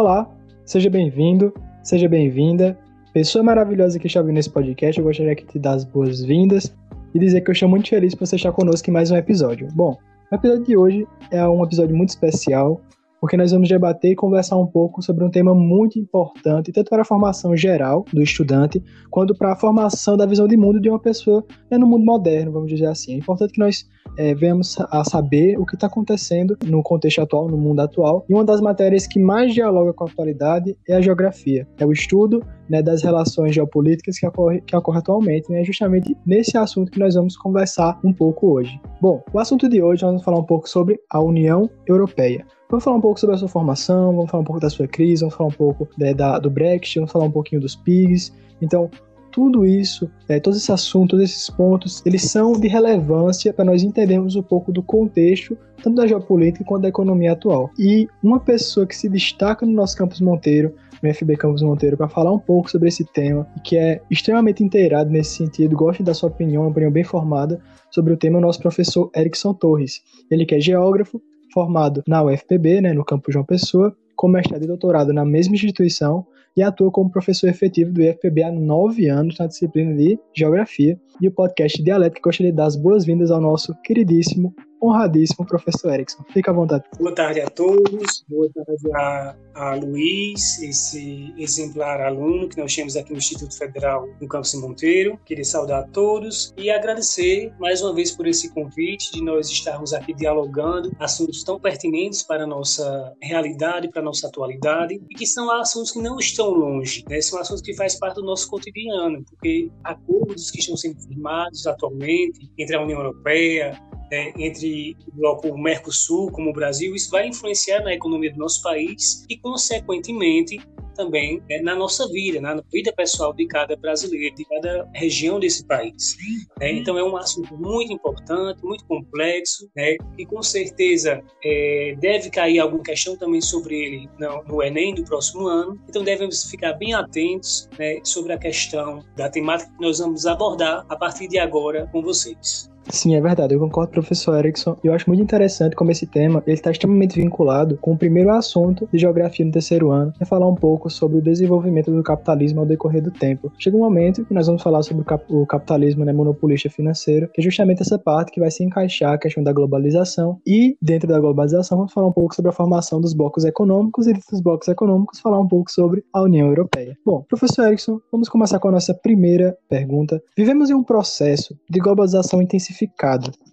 Olá, seja bem-vindo, seja bem-vinda. Pessoa maravilhosa que está vindo nesse podcast, eu gostaria de te dar as boas-vindas e dizer que eu estou muito feliz por você estar conosco em mais um episódio. Bom, o episódio de hoje é um episódio muito especial, porque nós vamos debater e conversar um pouco sobre um tema muito importante, tanto para a formação geral do estudante, quanto para a formação da visão de mundo de uma pessoa né, no mundo moderno, vamos dizer assim. É importante que nós é, venhamos a saber o que está acontecendo no contexto atual, no mundo atual. E uma das matérias que mais dialoga com a atualidade é a geografia, é o estudo né, das relações geopolíticas que ocorre, que ocorre atualmente. Né, justamente nesse assunto que nós vamos conversar um pouco hoje. Bom, o assunto de hoje nós vamos falar um pouco sobre a União Europeia. Vamos falar um pouco sobre a sua formação, vamos falar um pouco da sua crise, vamos falar um pouco né, da, do Brexit, vamos falar um pouquinho dos PIGs. Então, tudo isso, é, todos esses assuntos, esses pontos, eles são de relevância para nós entendermos um pouco do contexto, tanto da geopolítica quanto da economia atual. E uma pessoa que se destaca no nosso campus Monteiro, no FB Campus Monteiro, para falar um pouco sobre esse tema, e que é extremamente inteirado nesse sentido, gosta da sua opinião, uma opinião bem formada sobre o tema, é o nosso professor Erickson Torres. Ele que é geógrafo, formado na UFPB, né, no campus João Pessoa, com mestrado e doutorado na mesma instituição e atua como professor efetivo do IFPB há nove anos na disciplina de Geografia. E o podcast Dialética gostaria de dar as boas-vindas ao nosso queridíssimo honradíssimo professor Erickson. Fica à vontade. Boa tarde a todos, boa tarde a, a Luiz, esse exemplar aluno que nós temos aqui no Instituto Federal no Campus Monteiro. Queria saudar a todos e agradecer mais uma vez por esse convite de nós estarmos aqui dialogando assuntos tão pertinentes para a nossa realidade, para a nossa atualidade e que são assuntos que não estão longe, né? são assuntos que fazem parte do nosso cotidiano, porque acordos que estão sendo firmados atualmente entre a União Europeia, né, entre o bloco Mercosul como o Brasil, isso vai influenciar na economia do nosso país e, consequentemente, também né, na nossa vida, na vida pessoal de cada brasileiro, de cada região desse país. Né? Então é um assunto muito importante, muito complexo, né? e com certeza é, deve cair alguma questão também sobre ele no, no, Enem do próximo ano. Então devemos ficar bem atentos né, sobre a questão da temática que nós vamos abordar a partir de agora com vocês. Sim, é verdade. Eu concordo, professor Erickson. Eu acho muito interessante como esse tema ele está extremamente vinculado com o primeiro assunto de geografia no terceiro ano, é falar um pouco sobre o desenvolvimento do capitalismo ao decorrer do tempo. Chega um momento que nós vamos falar sobre o, o capitalismo né, monopolista financeiro, que é justamente essa parte que vai se encaixar a questão da globalização e dentro da globalização vamos falar um pouco sobre a formação dos blocos econômicos e dos blocos econômicos falar um pouco sobre a União Europeia. Bom, professor Erickson, vamos começar com a nossa primeira pergunta. Vivemos em um processo de globalização intensificada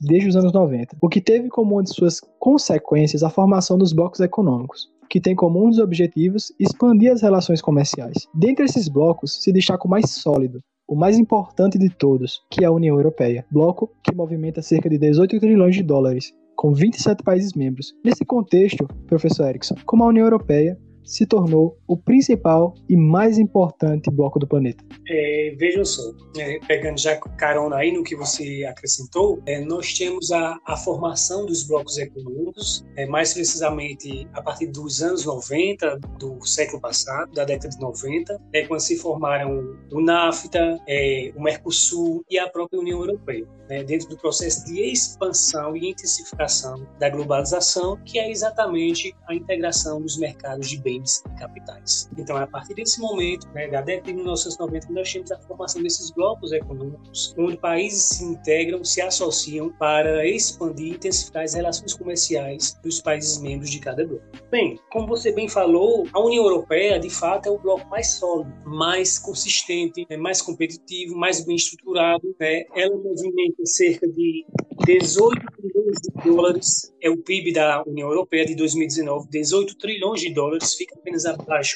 desde os anos 90, o que teve como uma de suas consequências a formação dos blocos econômicos, que tem como um dos objetivos expandir as relações comerciais. Dentre esses blocos se destaca o mais sólido, o mais importante de todos, que é a União Europeia, bloco que movimenta cerca de 18 trilhões de dólares, com 27 países membros. Nesse contexto, professor Erickson, como a União Europeia se tornou o principal e mais importante bloco do planeta? É, vejam só, é, pegando já carona aí no que você acrescentou, é, nós temos a, a, formação dos blocos econômicos, é, mais precisamente a partir dos anos 90 do século passado, da década de 90, é quando se formaram o NAFTA, é, o Mercosul e a própria União Europeia, né, dentro do processo de expansão e intensificação da globalização, que é exatamente a integração dos mercados de bens e capitais. Então, é a partir desse momento, né, da década de 1990, que nós temos a formação desses blocos econômicos, onde países se integram, se associam para expandir e intensificar as relações comerciais dos países membros de cada bloco. Bem, como você bem falou, a União Europeia, de fato, é o bloco mais sólido, mais consistente, né, mais competitivo, mais bem estruturado. Né? Ela movimenta cerca de 18 trilhões de dólares é o PIB da União Europeia de 2019, 18 trilhões de dólares, fica apenas abaixo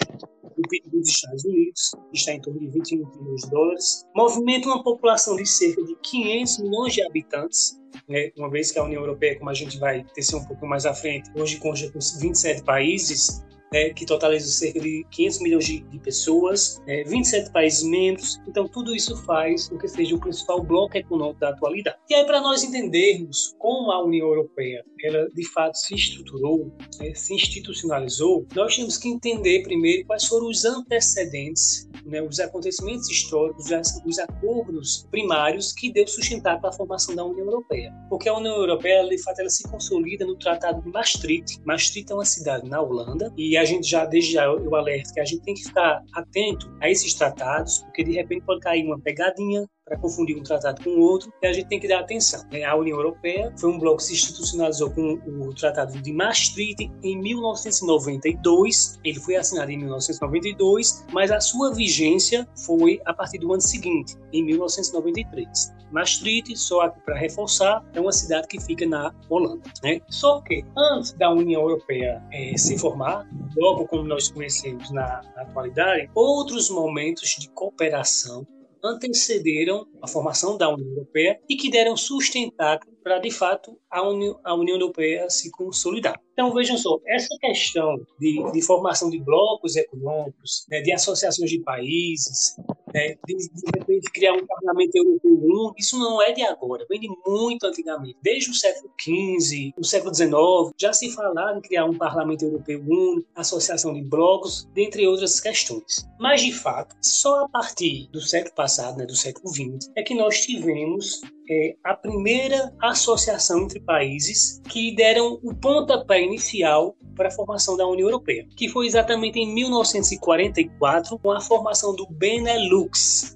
do PIB dos Estados Unidos, que está em torno de 21 trilhões de dólares. Movimenta uma população de cerca de 500 milhões de habitantes, né? uma vez que a União Europeia, como a gente vai tecer um pouco mais à frente, hoje conta com 27 países, né, que totaliza cerca de 500 milhões de, de pessoas, é, 27 países membros. Então, tudo isso faz com que seja o principal bloco econômico da atualidade. E aí, para nós entendermos como a União Europeia ela de fato se estruturou, né, se institucionalizou, nós temos que entender primeiro quais foram os antecedentes né, os acontecimentos históricos, os acordos primários que deu sustentar para a formação da União Europeia. Porque a União Europeia, de fato, ela se consolida no Tratado de Maastricht. Maastricht é uma cidade na Holanda e a gente já, desde já, eu alerto que a gente tem que ficar atento a esses tratados, porque de repente pode cair uma pegadinha para confundir um tratado com o outro, e a gente tem que dar atenção. Né? A União Europeia foi um bloco que se institucionalizou com o Tratado de Maastricht em 1992. Ele foi assinado em 1992, mas a sua vigência foi a partir do ano seguinte, em 1993. Maastricht, só para reforçar, é uma cidade que fica na Holanda. Né? Só que antes da União Europeia é, se formar, logo como nós conhecemos na, na atualidade, outros momentos de cooperação antecederam a formação da União Europeia e que deram sustentáculo para, de fato, a União, a União Europeia se consolidar. Então, vejam só, essa questão de, de formação de blocos econômicos, né, de associações de países, né, de, de repente criar um parlamento europeu único, isso não é de agora, vem de muito antigamente. Desde o século XV, o século XIX, já se falava em criar um parlamento europeu único, associação de blocos, dentre outras questões. Mas, de fato, só a partir do século passado, né, do século XX, é que nós tivemos é, a primeira associação entre países que deram o pontapé inicial para a formação da União Europeia, que foi exatamente em 1944, com a formação do Benelux.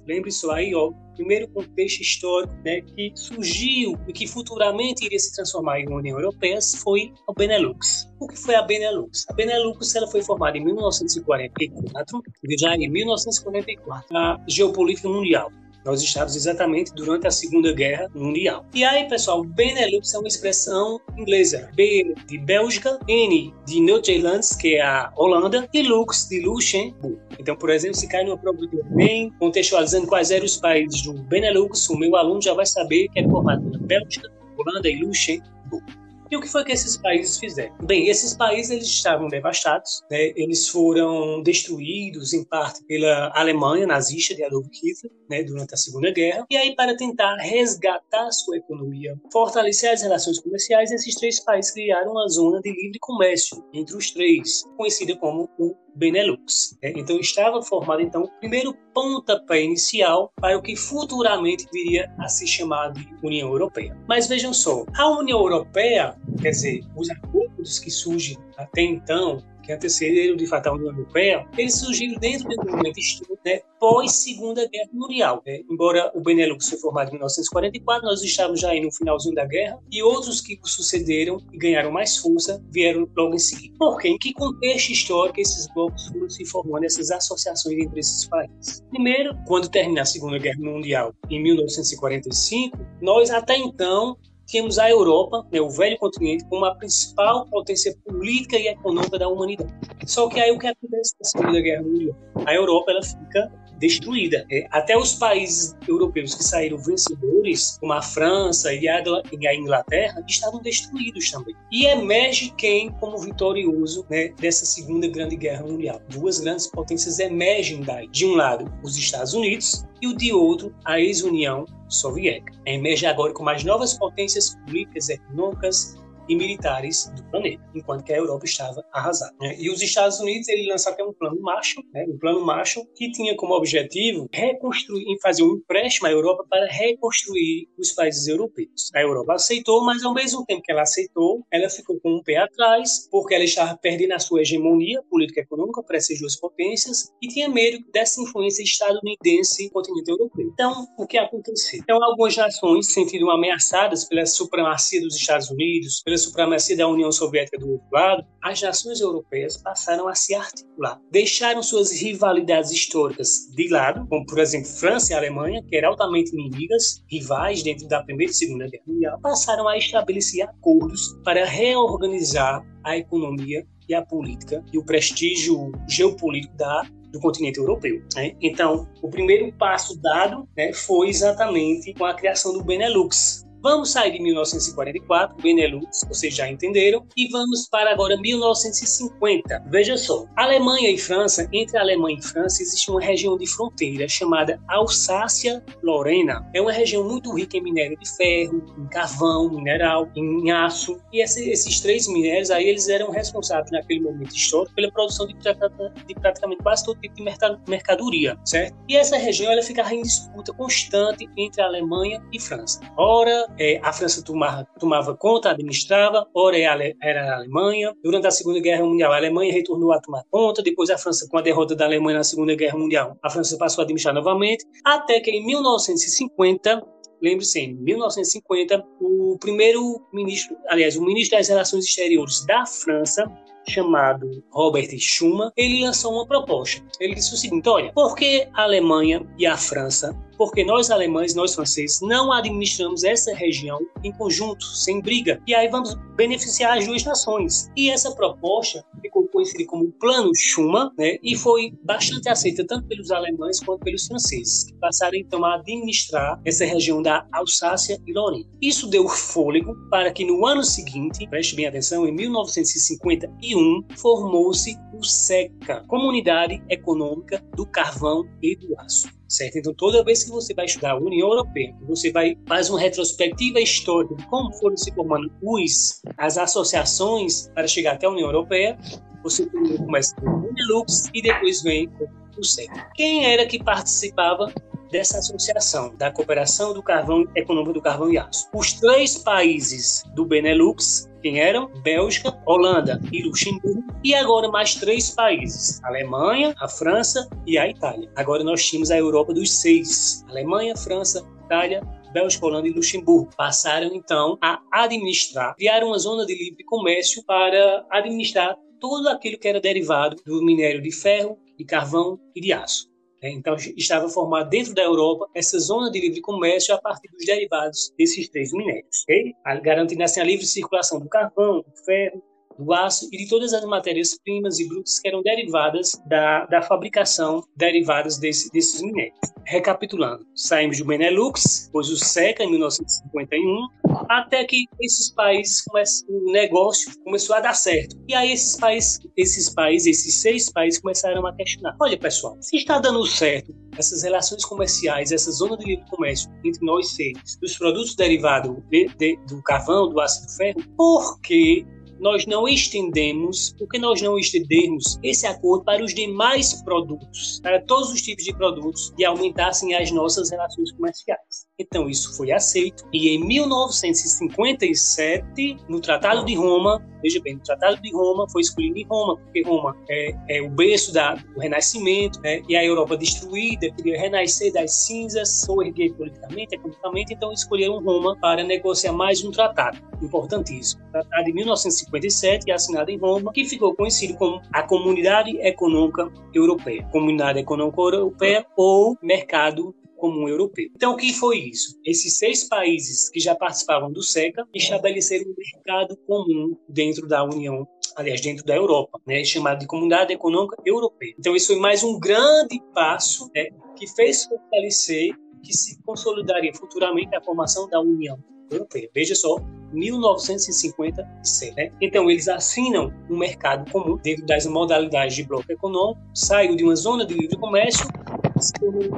Lembre isso aí, ó, primeiro contexto histórico né, que surgiu e que futuramente iria se transformar em União Europeia foi o Benelux. O que foi a Benelux? A Benelux ela foi formada em 1944, já em 1944, a geopolítica mundial. Nós estávamos exatamente durante a Segunda Guerra Mundial. E aí, pessoal, Benelux é uma expressão inglesa. B de Bélgica, N de Nederlands, que é a Holanda, e Lux de Luxemburgo. Então, por exemplo, se cai numa prova de bem, contextualizando quais eram os países do Benelux, o meu aluno já vai saber que é formado na Bélgica, Holanda e Luxemburgo. E o que foi que esses países fizeram? Bem, esses países eles estavam devastados, né? eles foram destruídos em parte pela Alemanha nazista de Adolf Hitler né? durante a Segunda Guerra. E aí, para tentar resgatar sua economia, fortalecer as relações comerciais, esses três países criaram uma zona de livre comércio entre os três, conhecida como o Benelux. Né? Então estava formado então o primeiro pontapé inicial para o que futuramente viria a se chamar de União Europeia. Mas vejam só, a União Europeia, quer dizer, os acordos que surgem até então que antecederam de fato a União Europeia, eles surgiram dentro do movimento histórico né, pós Segunda Guerra Mundial. Né? Embora o Benelux foi formado em 1944, nós estávamos já no finalzinho da guerra e outros que sucederam e ganharam mais força vieram logo em seguida. Por quê? Em que contexto histórico esses blocos foram se formando, essas associações entre esses países? Primeiro, quando termina a Segunda Guerra Mundial, em 1945, nós até então tínhamos a Europa, né, o velho continente, como a principal potência política e econômica da humanidade. Só que aí o que acontece na Segunda Guerra Mundial? A Europa ela fica destruída. É, até os países europeus que saíram vencedores, como a França e a Inglaterra, estavam destruídos também. E emerge quem como vitorioso né, dessa Segunda Grande Guerra Mundial? Duas grandes potências emergem daí. De um lado, os Estados Unidos e o de outro, a ex-União Soviética. Emerge agora com mais novas potências políticas, econômicas e militares do planeta, enquanto que a Europa estava arrasada. Né? E os Estados Unidos ele lançaram até um plano Marshall, né? um plano Marshall que tinha como objetivo reconstruir, fazer um empréstimo à Europa para reconstruir os países europeus. A Europa aceitou, mas ao mesmo tempo que ela aceitou, ela ficou com um pé atrás, porque ela estava perdendo a sua hegemonia política econômica para essas duas potências e tinha medo dessa influência estadunidense no continente europeu. Então, o que aconteceu? Então, algumas nações se sentiram ameaçadas pela supremacia dos Estados Unidos, pela supremacia da União Soviética do outro lado, as nações europeias passaram a se articular. Deixaram suas rivalidades históricas de lado, como por exemplo França e Alemanha, que eram altamente inimigas, rivais dentro da Primeira e Segunda Guerra Mundial, passaram a estabelecer acordos para reorganizar a economia e a política e o prestígio geopolítico da do continente europeu. Né? Então, o primeiro passo dado né, foi exatamente com a criação do Benelux, Vamos sair de 1944, Benelux, vocês já entenderam, e vamos para agora 1950. Veja só, Alemanha e França, entre Alemanha e França existe uma região de fronteira chamada Alsácia-Lorena. É uma região muito rica em minério de ferro, em carvão, mineral, em aço, e esses três minérios aí eles eram responsáveis naquele momento histórico pela produção de, de praticamente quase todo tipo de mercadoria, certo? E essa região ela ficava em disputa constante entre Alemanha e França. Ora, é, a França tomava, tomava conta, administrava, ora é era a Alemanha. Durante a Segunda Guerra Mundial, a Alemanha retornou a tomar conta, depois a França, com a derrota da Alemanha na Segunda Guerra Mundial, a França passou a administrar novamente, até que em 1950 lembre-se, em 1950, o primeiro ministro, aliás, o ministro das Relações Exteriores da França, chamado Robert Schuman, ele lançou uma proposta. Ele disse o seguinte: olha, por que a Alemanha e a França porque nós alemães, nós franceses, não administramos essa região em conjunto, sem briga, e aí vamos beneficiar as duas nações. E essa proposta ficou conhecida como Plano Schuman, né, e foi bastante aceita tanto pelos alemães quanto pelos franceses, que passaram então a administrar essa região da Alsácia e Lorena. Isso deu fôlego para que no ano seguinte, preste bem atenção, em 1951, formou-se o SECA, Comunidade Econômica do Carvão e do Aço certo? Então, toda vez que você vai estudar a União Europeia, você vai fazer uma retrospectiva histórica de como foram se formando os, as associações para chegar até a União Europeia, você começa com o Benelux e depois vem o SEC. Quem era que participava dessa associação da cooperação do carvão econômico do carvão e aço? Os três países do Benelux quem eram? Bélgica, Holanda e Luxemburgo, e agora mais três países: a Alemanha, a França e a Itália. Agora nós tínhamos a Europa dos seis: Alemanha, França, Itália, Bélgica, Holanda e Luxemburgo passaram então a administrar, criaram uma zona de livre comércio para administrar tudo aquilo que era derivado do minério de ferro, de carvão e de aço. É, então, estava formada dentro da Europa essa zona de livre comércio a partir dos derivados desses três minérios, okay? garantindo assim a livre circulação do carvão, do ferro, do aço e de todas as matérias-primas e brutas que eram derivadas da, da fabricação derivadas desse, desses minérios. Recapitulando, saímos do Benelux, depois o SECA em 1951, até que esses países o negócio começou a dar certo. E aí esses países, esses países, esses seis países começaram a questionar. Olha, pessoal, se está dando certo essas relações comerciais, essa zona de livre comércio entre nós seis, dos produtos derivados de, de, do carvão, do ácido ferro, por que nós não estendemos, porque nós não estendermos esse acordo para os demais produtos, para todos os tipos de produtos e aumentassem as nossas relações comerciais. Então isso foi aceito e em 1957, no Tratado de Roma, veja bem, o Tratado de Roma foi escolhido em Roma, porque Roma é, é o berço da, do Renascimento, né? e a Europa destruída queria renascer das cinzas, ou erguer politicamente, economicamente, então escolheram Roma para negociar mais um tratado importantíssimo. Tratado de 1957 1957 e assinada em Roma, que ficou conhecido como a Comunidade Econômica Europeia. Comunidade Econômica Europeia ou Mercado comum europeu. Então, o que foi isso? Esses seis países que já participavam do SECA estabeleceram um mercado comum dentro da União, aliás, dentro da Europa, né, chamado de Comunidade Econômica Europeia. Então, isso foi mais um grande passo né, que fez fortalecer, que se consolidaria futuramente a formação da União Europeia. Veja só, 1956. Né? Então, eles assinam um mercado comum dentro das modalidades de bloco econômico, saem de uma zona de livre comércio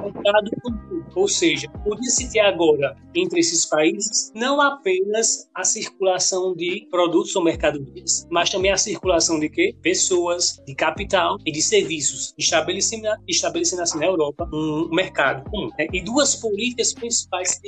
mercado comum. Ou seja, podia-se ter agora entre esses países não apenas a circulação de produtos ou mercadorias, mas também a circulação de quê? Pessoas, de capital e de serviços, estabelecendo, estabelecendo assim na Europa um mercado comum. Né? E duas políticas principais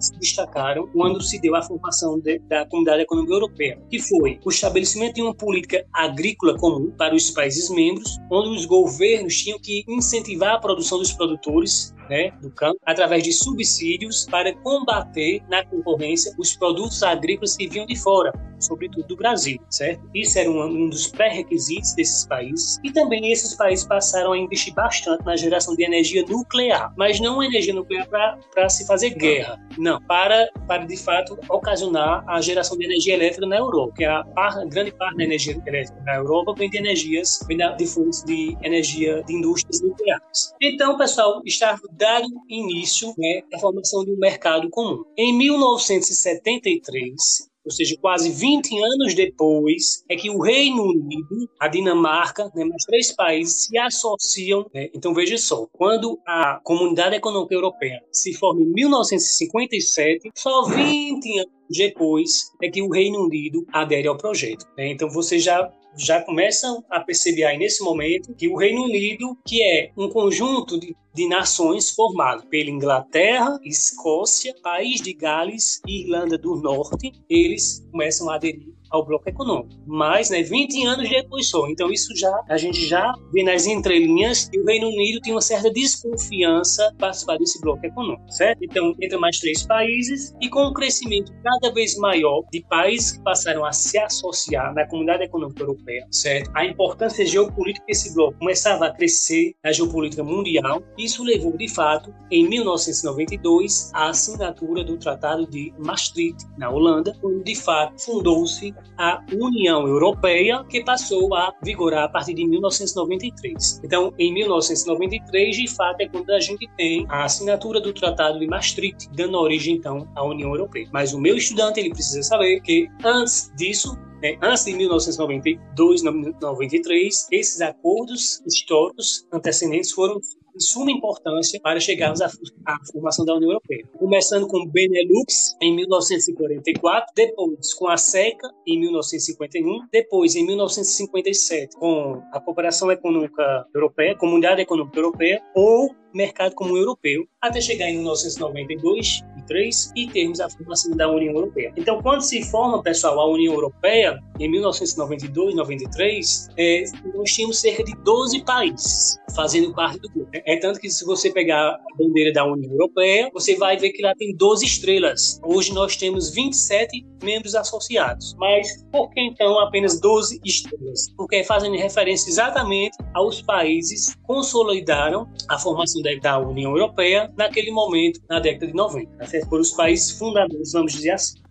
se destacaram quando se deu a formação de, da Comunidade Econômica Europeia, que foi o estabelecimento de uma política agrícola comum para os países membros, onde os governos tinham que incentivar a produção dos produtores né, do campo através de subsídios para combater na concorrência os produtos agrícolas que vinham de fora, sobretudo do Brasil, certo? Isso era um, um dos pré-requisitos desses países e também esses países passaram a investir bastante na geração de energia nuclear, mas não energia nuclear para se fazer guerra, não, para, para de fato ocasionar a geração de energia elétrica na Europa, que a, par, a grande parte da energia elétrica na Europa vem de energias, vem de fontes de energia de indústrias nucleares. Então, pessoal, está dado início né, à formação de um mercado comum. Em 1973, ou seja, quase 20 anos depois, é que o Reino Unido, a Dinamarca, né, mais três países se associam. Né? Então, veja só, quando a Comunidade Econômica Europeia se forma em 1957, só 20 anos depois é que o Reino Unido adere ao projeto. Né? Então, você já já começam a perceber aí nesse momento que o Reino Unido, que é um conjunto de, de nações formado pela Inglaterra, Escócia, País de Gales e Irlanda do Norte, eles começam a aderir ao bloco econômico. Mas, né, 20 anos depois só. Então, isso já, a gente já vê nas entrelinhas que o Reino Unido tem uma certa desconfiança para participar desse bloco econômico, certo? Então, entra mais três países e com um crescimento cada vez maior de países que passaram a se associar na comunidade econômica europeia, certo? A importância geopolítica desse bloco começava a crescer na geopolítica mundial. Isso levou, de fato, em 1992, à assinatura do Tratado de Maastricht, na Holanda, onde, de fato, fundou-se a União Europeia, que passou a vigorar a partir de 1993. Então, em 1993, de fato, é quando a gente tem a assinatura do Tratado de Maastricht, dando origem, então, à União Europeia. Mas o meu estudante, ele precisa saber que, antes disso, né, antes de 1992, 93, esses acordos históricos antecedentes foram de suma importância para chegarmos à, à, formação da União Europeia. Começando com Benelux em 1944, depois com a SECA em 1951, depois em 1957 com a Cooperação Econômica Europeia, Comunidade Econômica Europeia ou Mercado Comum Europeu, até chegar em 1992 e 3 e termos a formação da União Europeia. Então, quando se forma, pessoal, a União Europeia, em 1992, 93, é, nós tínhamos cerca de 12 países fazendo parte do grupo. É tanto que se você pegar a bandeira da União Europeia, você vai ver que lá tem 12 estrelas. Hoje nós temos 27 membros associados. Mas por que então apenas 12 estrelas? Porque fazem referência exatamente aos países que consolidaram a formação da União Europeia naquele momento, na década de 90. Tá Foram os países fundadores, vamos dizer assim.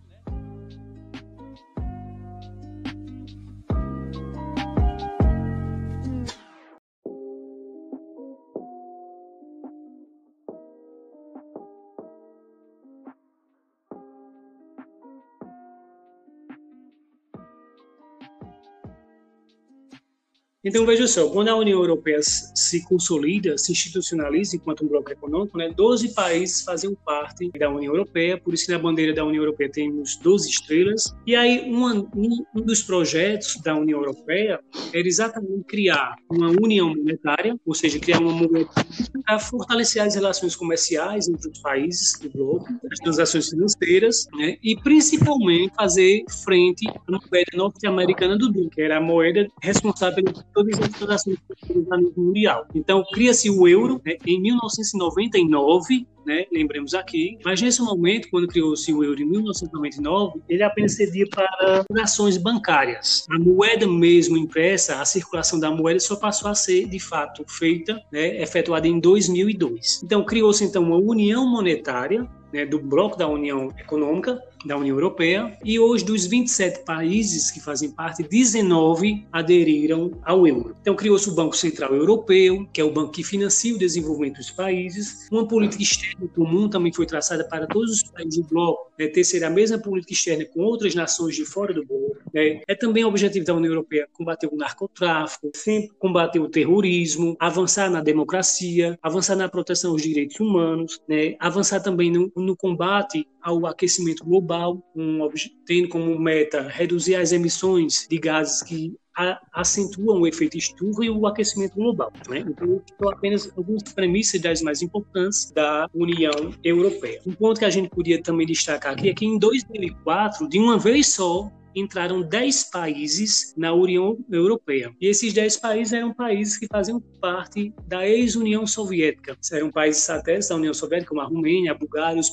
Então, veja só, quando a União Europeia se consolida, se institucionaliza enquanto um bloco econômico, né, 12 países fazem parte da União Europeia, por isso que na bandeira da União Europeia temos 12 estrelas. E aí, uma, um, dos projetos da União Europeia era exatamente criar uma união monetária, ou seja, criar uma moeda para fortalecer as relações comerciais entre os países do bloco, as transações financeiras, né, e principalmente fazer frente à moeda norte-americana do bloco, que era a moeda responsável pelo todas as transações a nível mundial. Então, cria-se o euro né, em 1999, né, lembremos aqui, mas nesse momento, quando criou-se o euro em 1999, ele apenas servia para transações bancárias. A moeda mesmo impressa, a circulação da moeda só passou a ser, de fato, feita, né, efetuada em 2002. Então, criou-se então uma união monetária né, do bloco da União Econômica, da União Europeia, e hoje dos 27 países que fazem parte, 19 aderiram ao euro. Então criou-se o Banco Central Europeu, que é o banco que financia o desenvolvimento dos países. Uma política externa comum também foi traçada para todos os países do bloco, né, ser a mesma política externa com outras nações de fora do bloco. Né. É também o objetivo da União Europeia combater o narcotráfico, sempre combater o terrorismo, avançar na democracia, avançar na proteção aos direitos humanos, né, avançar também no, no combate ao aquecimento global, um, tendo como meta reduzir as emissões de gases que a, acentuam o efeito estufa e o aquecimento global. Né? Então, são apenas algumas premissas das mais importantes da União Europeia. Um ponto que a gente podia também destacar aqui é que em 2004, de uma vez só, entraram 10 países na União Europeia. E esses 10 países eram países que faziam parte da ex-União Soviética. Eram países satélites da União Soviética, como a Romênia, a Bulgária, os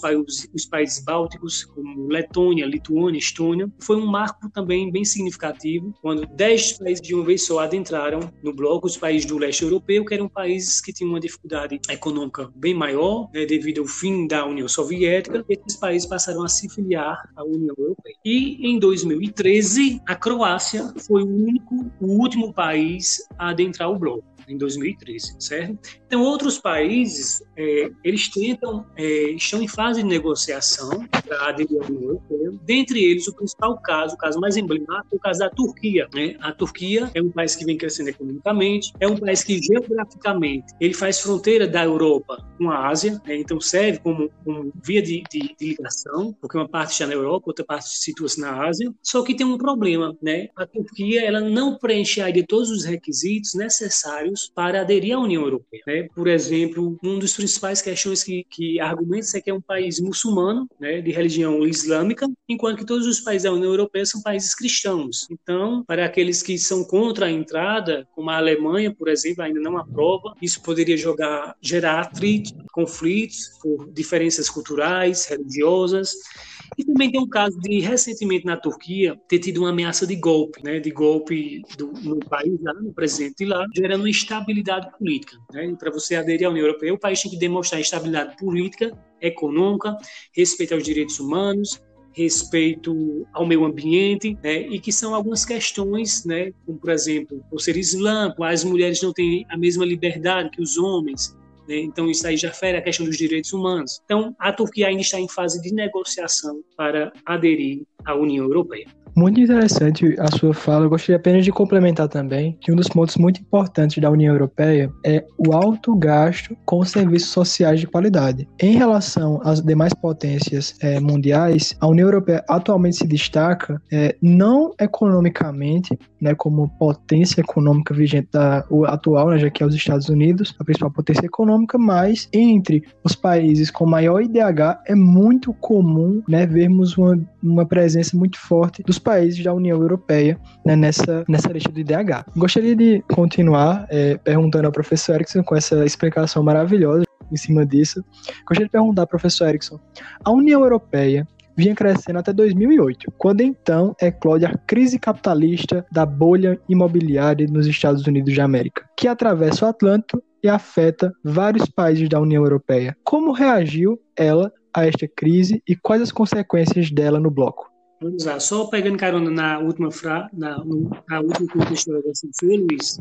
os países bálticos, como Letônia, Lituânia, Estônia. Foi um marco também bem significativo, quando 10 países de uma vez só adentraram no bloco, os países do leste europeu, que eram países que tinham uma dificuldade econômica bem maior, né, devido ao fim da União Soviética. Esses países passaram a se filiar à União Europeia. E em 2000 2013, a Croácia foi o único, o último país a adentrar o bloco. Em 2013, certo? Então, outros países, é, eles tentam, é, estão em fase de negociação para aderir à União Europeia. Dentre eles, o principal caso, o caso mais emblemático, é o caso da Turquia. Né? A Turquia é um país que vem crescendo economicamente, é um país que geograficamente ele faz fronteira da Europa com a Ásia, né? então serve como, como via de, de, de, ligação, porque uma parte está na Europa, outra parte situa-se na Ásia. Só que tem um problema, né? A Turquia ela não preenche todos os requisitos necessários para aderir à União Europeia. Né? Por exemplo, um dos principais questões que, que argumenta é que é um país muçulmano, né, de religião islâmica, enquanto que todos os países da União Europeia são países cristãos. Então, para aqueles que são contra a entrada, como a Alemanha, por exemplo, ainda não aprova, isso poderia jogar, gerar atrito, conflitos por diferenças culturais, religiosas. E também tem um caso de, recentemente na Turquia, ter tido uma ameaça de golpe, né, de golpe do, no país lá, no presidente lá, gerando instabilidade política. Né? Para você aderir à União Europeia, o país tem que demonstrar estabilidade política, econômica, respeito aos direitos humanos, respeito ao meio ambiente, né, e que são algumas questões, né, como por exemplo, o ser islâmico, as mulheres não têm a mesma liberdade que os homens, né? Então, isso aí já fere a questão dos direitos humanos. Então, a Turquia ainda está em fase de negociação para aderir à União Europeia. Muito interessante a sua fala. Eu gostaria apenas de complementar também que um dos pontos muito importantes da União Europeia é o alto gasto com serviços sociais de qualidade. Em relação às demais potências é, mundiais, a União Europeia atualmente se destaca é, não economicamente, né, como potência econômica vigente da atual, né, já que é os Estados Unidos, a principal potência econômica, mas entre os países com maior IDH é muito comum né, vermos uma, uma presença muito forte dos países da União Europeia né, nessa, nessa lista do IDH. Gostaria de continuar é, perguntando ao professor Erickson com essa explicação maravilhosa em cima disso. Gostaria de perguntar professor Erickson: a União Europeia vinha crescendo até 2008, quando então eclode a crise capitalista da bolha imobiliária nos Estados Unidos de América, que atravessa o Atlântico e afeta vários países da União Europeia. Como reagiu ela a esta crise e quais as consequências dela no bloco? Vamos lá, só pegando carona na última frase, na, na última história da Cifra, Luiz,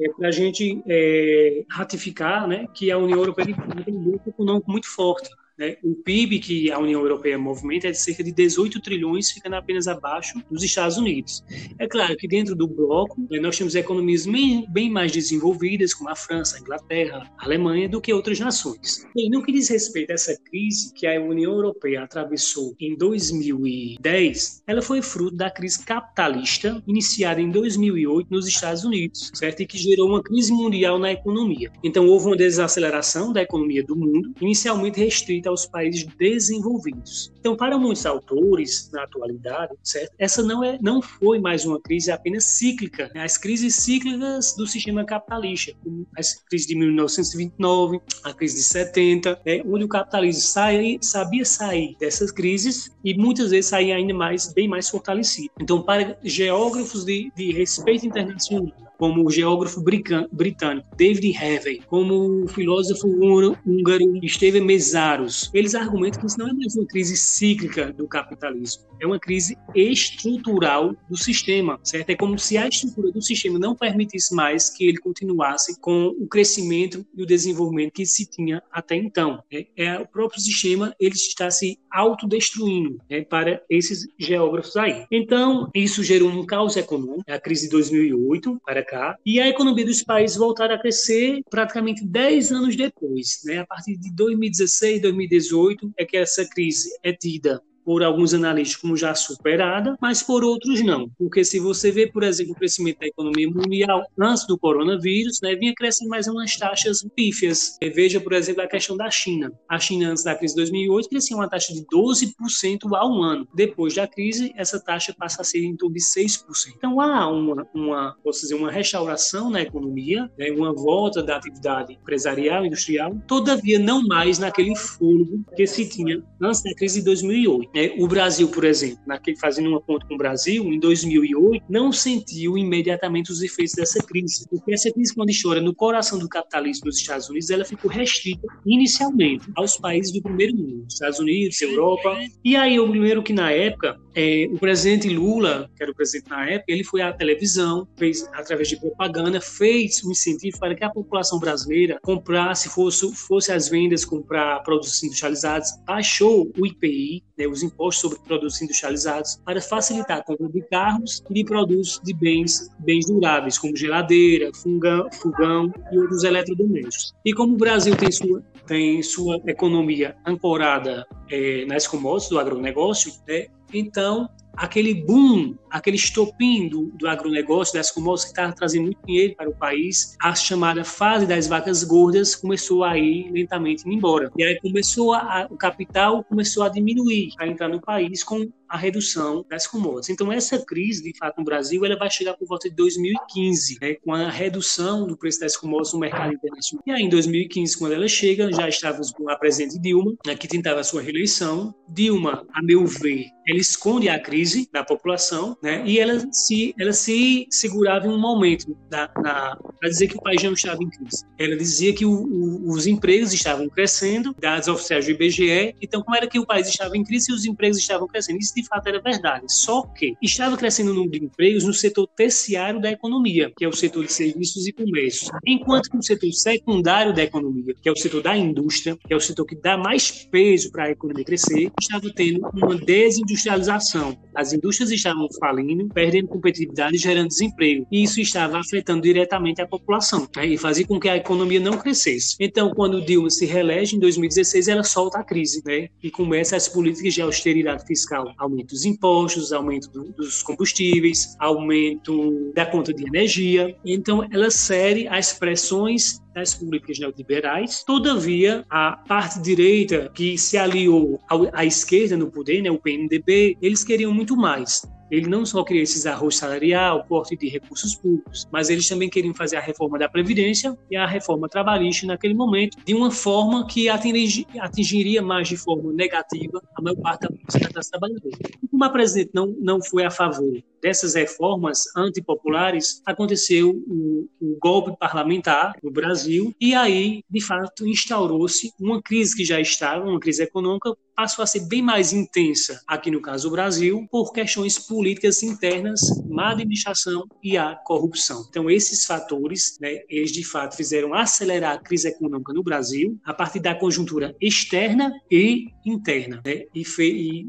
é para a gente é, ratificar né, que a União Europeia tem um bloco econômico muito forte. Né? O PIB que a União Europeia movimenta é de cerca de 18 trilhões, ficando apenas abaixo dos Estados Unidos. É claro que dentro do bloco né, nós temos economias bem, bem, mais desenvolvidas, como a França, a Inglaterra, a Alemanha, do que outras nações. E no que diz respeito a essa crise que a União Europeia atravessou em 2010, ela foi fruto da crise capitalista iniciada em 2008 nos Estados Unidos, certo? E que gerou uma crise mundial na economia. Então houve uma desaceleração da economia do mundo, inicialmente restrita aos países desenvolvidos. Então, para muitos autores na atualidade, certo? essa não é, não foi mais uma crise apenas cíclica. Né? As crises cíclicas do sistema capitalista, como a crise de 1929, a crise de 70, né? onde o capitalismo sai, sabia sair dessas crises e muitas vezes saía ainda mais, bem mais fortalecido. Então, para geógrafos de, de respeito internacional, como o geógrafo britânico David Harvey, como o filósofo húngaro Esteban Mesaros. Eles argumentam que isso não é mais uma crise cíclica do capitalismo, é uma crise estrutural do sistema, certo? É como se a estrutura do sistema não permitisse mais que ele continuasse com o crescimento e o desenvolvimento que se tinha até então. É, é o próprio sistema ele está se autodestruindo né, para esses geógrafos aí. Então, isso gerou um caos econômico, a crise de 2008 para cá, e a economia dos países voltaram a crescer praticamente 10 anos depois. Né? A partir de 2016, 2018, é que essa crise é tida por alguns analistas como já superada, mas por outros não. Porque se você vê, por exemplo, o crescimento da economia mundial antes do coronavírus, né, vinha crescendo mais umas taxas pífias. Veja, por exemplo, a questão da China. A China, antes da crise de 2008, crescia uma taxa de 12% ao ano. Depois da crise, essa taxa passa a ser em torno de 6%. Então, há uma, uma, posso dizer, uma restauração na economia, né, uma volta da atividade empresarial, industrial, todavia não mais naquele fôlego que se tinha antes da crise de 2008. É, o Brasil, por exemplo, naquele, fazendo uma conta com o Brasil, em 2008, não sentiu imediatamente os efeitos dessa crise, porque essa crise, quando estoura no coração do capitalismo nos Estados Unidos, ela ficou restrita inicialmente aos países do primeiro mundo, Estados Unidos, Europa. E aí, o primeiro que na época, é, o presidente Lula, que era o presidente na época, ele foi à televisão, fez através de propaganda, fez um incentivo para que a população brasileira comprasse, fosse, fosse às vendas comprar produtos industrializados, baixou o IPI, né, os impostos sobre produtos industrializados, para facilitar a compra de carros e de produtos de bens, bens duráveis, como geladeira, fogão, fogão e outros eletrodomésticos. E como o Brasil tem sua, tem sua economia ancorada é, nas commodities do agronegócio, né, então aquele boom, aquele estopim do, do agronegócio, das commodities que estava trazendo muito dinheiro para o país, a chamada fase das vacas gordas começou a ir lentamente embora. E aí começou a, o capital começou a diminuir, a entrar no país com a redução das commodities. Então, essa crise, de fato, no Brasil, ela vai chegar por volta de 2015, né, com a redução do preço das commodities no mercado internacional. E aí, em 2015, quando ela chega, já estávamos com a presidente Dilma, né, que tentava a sua reeleição. Dilma, a meu ver, ela esconde a crise da população, né, e ela se, ela se segurava em um momento para dizer que o país não estava em crise. Ela dizia que o, o, os empregos estavam crescendo, dados oficiais do IBGE, então como era que o país estava em crise e os empregos estavam crescendo? Isso de fato era verdade. Só que estava crescendo o número de empregos no setor terciário da economia, que é o setor de serviços e comércio, enquanto que no setor secundário da economia, que é o setor da indústria, que é o setor que dá mais peso para a economia crescer, estava tendo uma desindustrialização. As indústrias estavam falindo, perdendo competitividade gerando desemprego. E isso estava afetando diretamente a população né, e fazia com que a economia não crescesse. Então, quando Dilma se reelege em 2016, ela solta a crise né, e começa as políticas de austeridade fiscal aumento dos impostos, aumento do, dos combustíveis, aumento da conta de energia. Então, ela segue as pressões das políticas neoliberais. Todavia, a parte direita, que se aliou à esquerda no poder, né, o PMDB, eles queriam muito mais. Ele não só queria esse arroz salarial, corte de recursos públicos, mas eles também queriam fazer a reforma da Previdência e a reforma trabalhista naquele momento, de uma forma que atingiria mais de forma negativa a maior parte da classe trabalhadora. Como a presidente não, não foi a favor dessas reformas antipopulares, aconteceu o golpe parlamentar no Brasil e aí, de fato, instaurou-se uma crise que já estava, uma crise econômica, passou a ser bem mais intensa aqui no caso do Brasil por questões políticas internas, má administração e a corrupção. Então esses fatores, né, eles de fato fizeram acelerar a crise econômica no Brasil a partir da conjuntura externa e interna, né, e,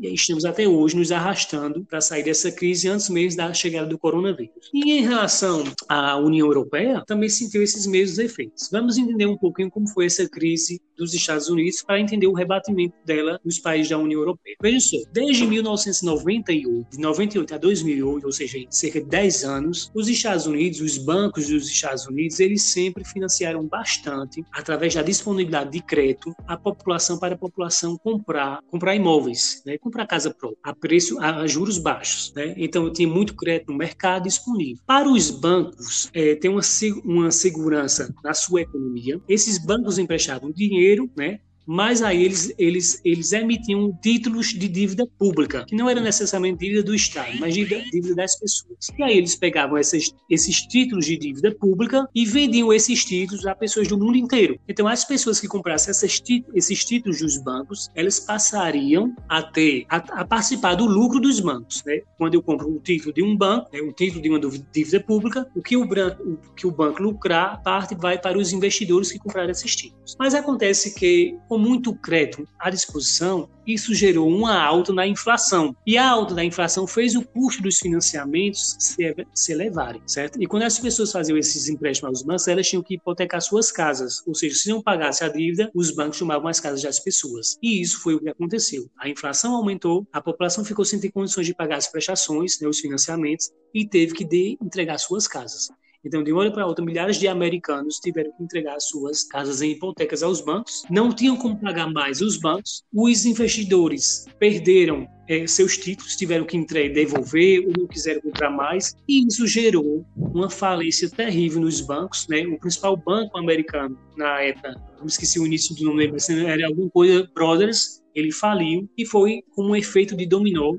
e estamos até hoje nos arrastando para sair dessa crise antes mesmo da chegada do coronavírus. E em relação à União Europeia, também sentiu esses mesmos efeitos. Vamos entender um pouquinho como foi essa crise dos Estados Unidos para entender o rebatimento dela nos países da União Europeia. Veja só, desde 1998, de 98 a 2008, ou seja, cerca de 10 anos, os Estados Unidos, os bancos dos Estados Unidos, eles sempre financiaram bastante, através da disponibilidade de crédito, a população para a população comprar, comprar imóveis, né, comprar casa própria, a preço, a juros baixos. Né? Então, tinha muito crédito no mercado disponível. Para os bancos, é, tem uma, uma segurança na sua economia. Esses bancos emprestavam dinheiro, né, mas aí eles, eles, eles emitiam títulos de dívida pública, que não era necessariamente dívida do Estado, mas dívida, dívida das pessoas. E aí eles pegavam esses, esses títulos de dívida pública e vendiam esses títulos a pessoas do mundo inteiro. Então, as pessoas que comprassem essas, esses títulos dos bancos, elas passariam a ter, a, a, participar do lucro dos bancos. Né? Quando eu compro um título de um banco, né, um título de uma dívida pública, o que o, branco, o que o banco lucrar, parte vai para os investidores que compraram esses títulos. Mas acontece que com muito crédito à disposição, isso gerou uma alta na inflação. E a alta da inflação fez o custo dos financiamentos se, se elevarem, certo? E quando as pessoas faziam esses empréstimos aos bancos, elas tinham que hipotecar suas casas. Ou seja, se não pagasse a dívida, os bancos tomavam as casas das pessoas. E isso foi o que aconteceu. A inflação aumentou, a população ficou sem ter condições de pagar as prestações, né, os financiamentos, e teve que de entregar suas casas. Então, de uma hora para outra, milhares de americanos tiveram que entregar suas casas em hipotecas aos bancos, não tinham como pagar mais os bancos, os investidores perderam é, seus títulos, tiveram que entregar, devolver ou não quiseram comprar mais, e isso gerou uma falência terrível nos bancos. Né? O principal banco americano na época, não esqueci o início do nome, era alguma coisa Brothers, ele faliu e foi como um efeito de dominó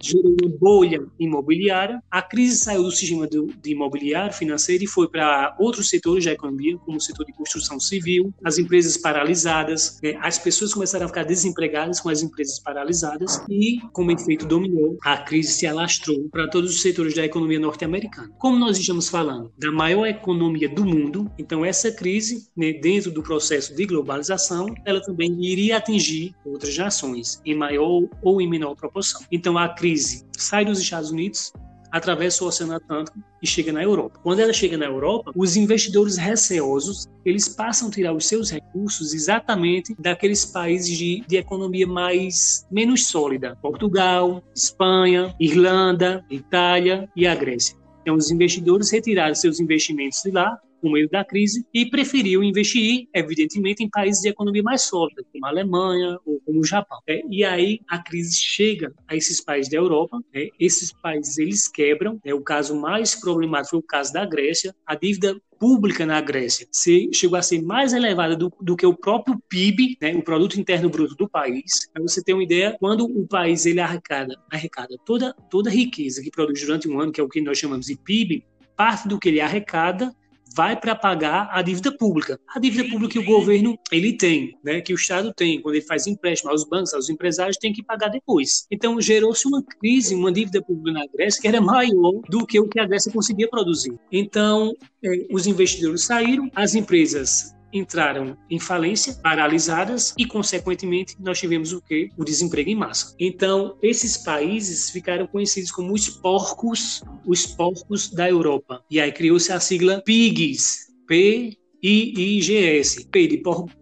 gerou uma bolha imobiliária. A crise saiu do sistema do, de imobiliário financeiro e foi para outros setores da economia, como o setor de construção civil, as empresas paralisadas, né? as pessoas começaram a ficar desempregadas com as empresas paralisadas e, como efeito dominou, a crise se alastrou para todos os setores da economia norte-americana. Como nós estamos falando da maior economia do mundo, então essa crise, né, dentro do processo de globalização, ela também iria atingir outras nações em maior ou em menor proporção. Então a crise crise sai dos Estados Unidos, atravessa o Oceano Atlântico e chega na Europa. Quando ela chega na Europa, os investidores receosos, eles passam a tirar os seus recursos exatamente daqueles países de, de economia mais menos sólida, Portugal, Espanha, Irlanda, Itália e a Grécia. Então, os investidores retiraram seus investimentos de lá com medo da crise e preferiu investir, evidentemente, em países de economia mais sólida, como a Alemanha ou como o Japão. É, e aí a crise chega a esses países da Europa, é, esses países eles quebram. É, o caso mais problemático foi o caso da Grécia. A dívida pública na Grécia se, chegou a ser mais elevada do, do que o próprio PIB, né, o produto interno bruto do país. Para você ter uma ideia, quando o país ele arrecada, arrecada toda toda a riqueza que produz durante um ano, que é o que nós chamamos de PIB, parte do que ele arrecada vai para pagar a dívida pública. A dívida pública que o governo ele tem, né, que o Estado tem, quando ele faz empréstimo aos bancos, aos empresários, tem que pagar depois. Então gerou-se uma crise, uma dívida pública na Grécia que era maior do que o que a Grécia conseguia produzir. Então eh, os investidores saíram, as empresas entraram em falência, paralisadas e, consequentemente, nós tivemos o que? O desemprego em massa. Então, esses países ficaram conhecidos como os porcos, os porcos da Europa. E aí criou-se a sigla PIGS, P I G S, P de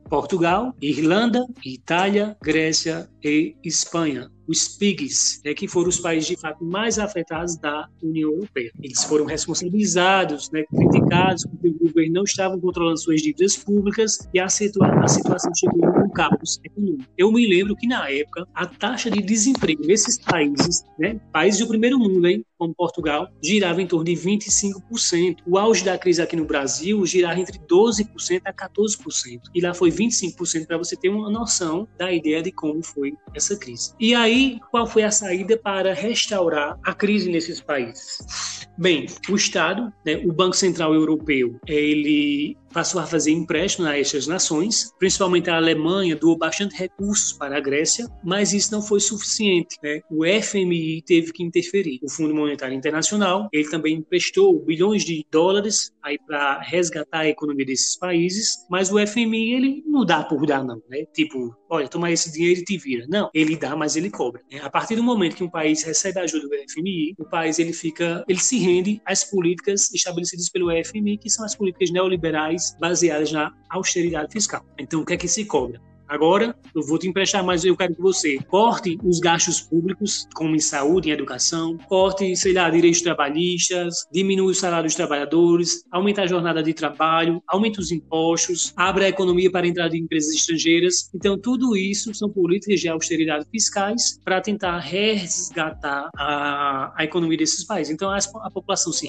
Portugal, Irlanda, Itália, Grécia e Espanha os PIGs, né, que foram os países de fato mais afetados da União Europeia. Eles foram responsabilizados, né, criticados, porque o governo não estava controlando suas dívidas públicas e a, situa a situação chegou a um caos econômico. Eu me lembro que, na época, a taxa de desemprego nesses países, né, países do primeiro mundo, hein, como Portugal, girava em torno de 25%. O auge da crise aqui no Brasil girava entre 12% a 14%. E lá foi 25% para você ter uma noção da ideia de como foi essa crise. E aí, qual foi a saída para restaurar a crise nesses países? Bem, o Estado, né, o Banco Central Europeu, ele passou a fazer empréstimo a estas nações, principalmente a Alemanha doou bastante recursos para a Grécia, mas isso não foi suficiente. Né? O FMI teve que interferir. O Fundo Monetário Internacional ele também emprestou bilhões de dólares aí para resgatar a economia desses países, mas o FMI ele não dá por dar não, né? Tipo, olha, toma esse dinheiro e te vira. Não, ele dá, mas ele cobra. Né? A partir do momento que um país recebe a ajuda do FMI, o país ele fica, ele se rende às políticas estabelecidas pelo FMI, que são as políticas neoliberais baseadas na austeridade fiscal. Então, o que é que se cobra? Agora, eu vou te emprestar, mas eu quero que você corte os gastos públicos, como em saúde, em educação, corte, sei lá, direitos trabalhistas, diminua o salário dos trabalhadores, aumenta a jornada de trabalho, aumenta os impostos, abre a economia para a entrada de empresas estrangeiras. Então, tudo isso são políticas de austeridade fiscais para tentar resgatar a, a economia desses países. Então, a, a população se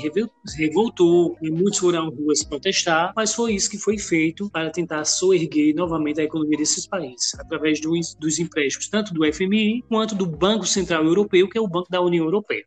revoltou, muitos foram às ruas protestar, mas foi isso que foi feito para tentar soerguer novamente a economia desses países, através do, dos empréstimos tanto do FMI quanto do Banco Central Europeu, que é o Banco da União Europeia.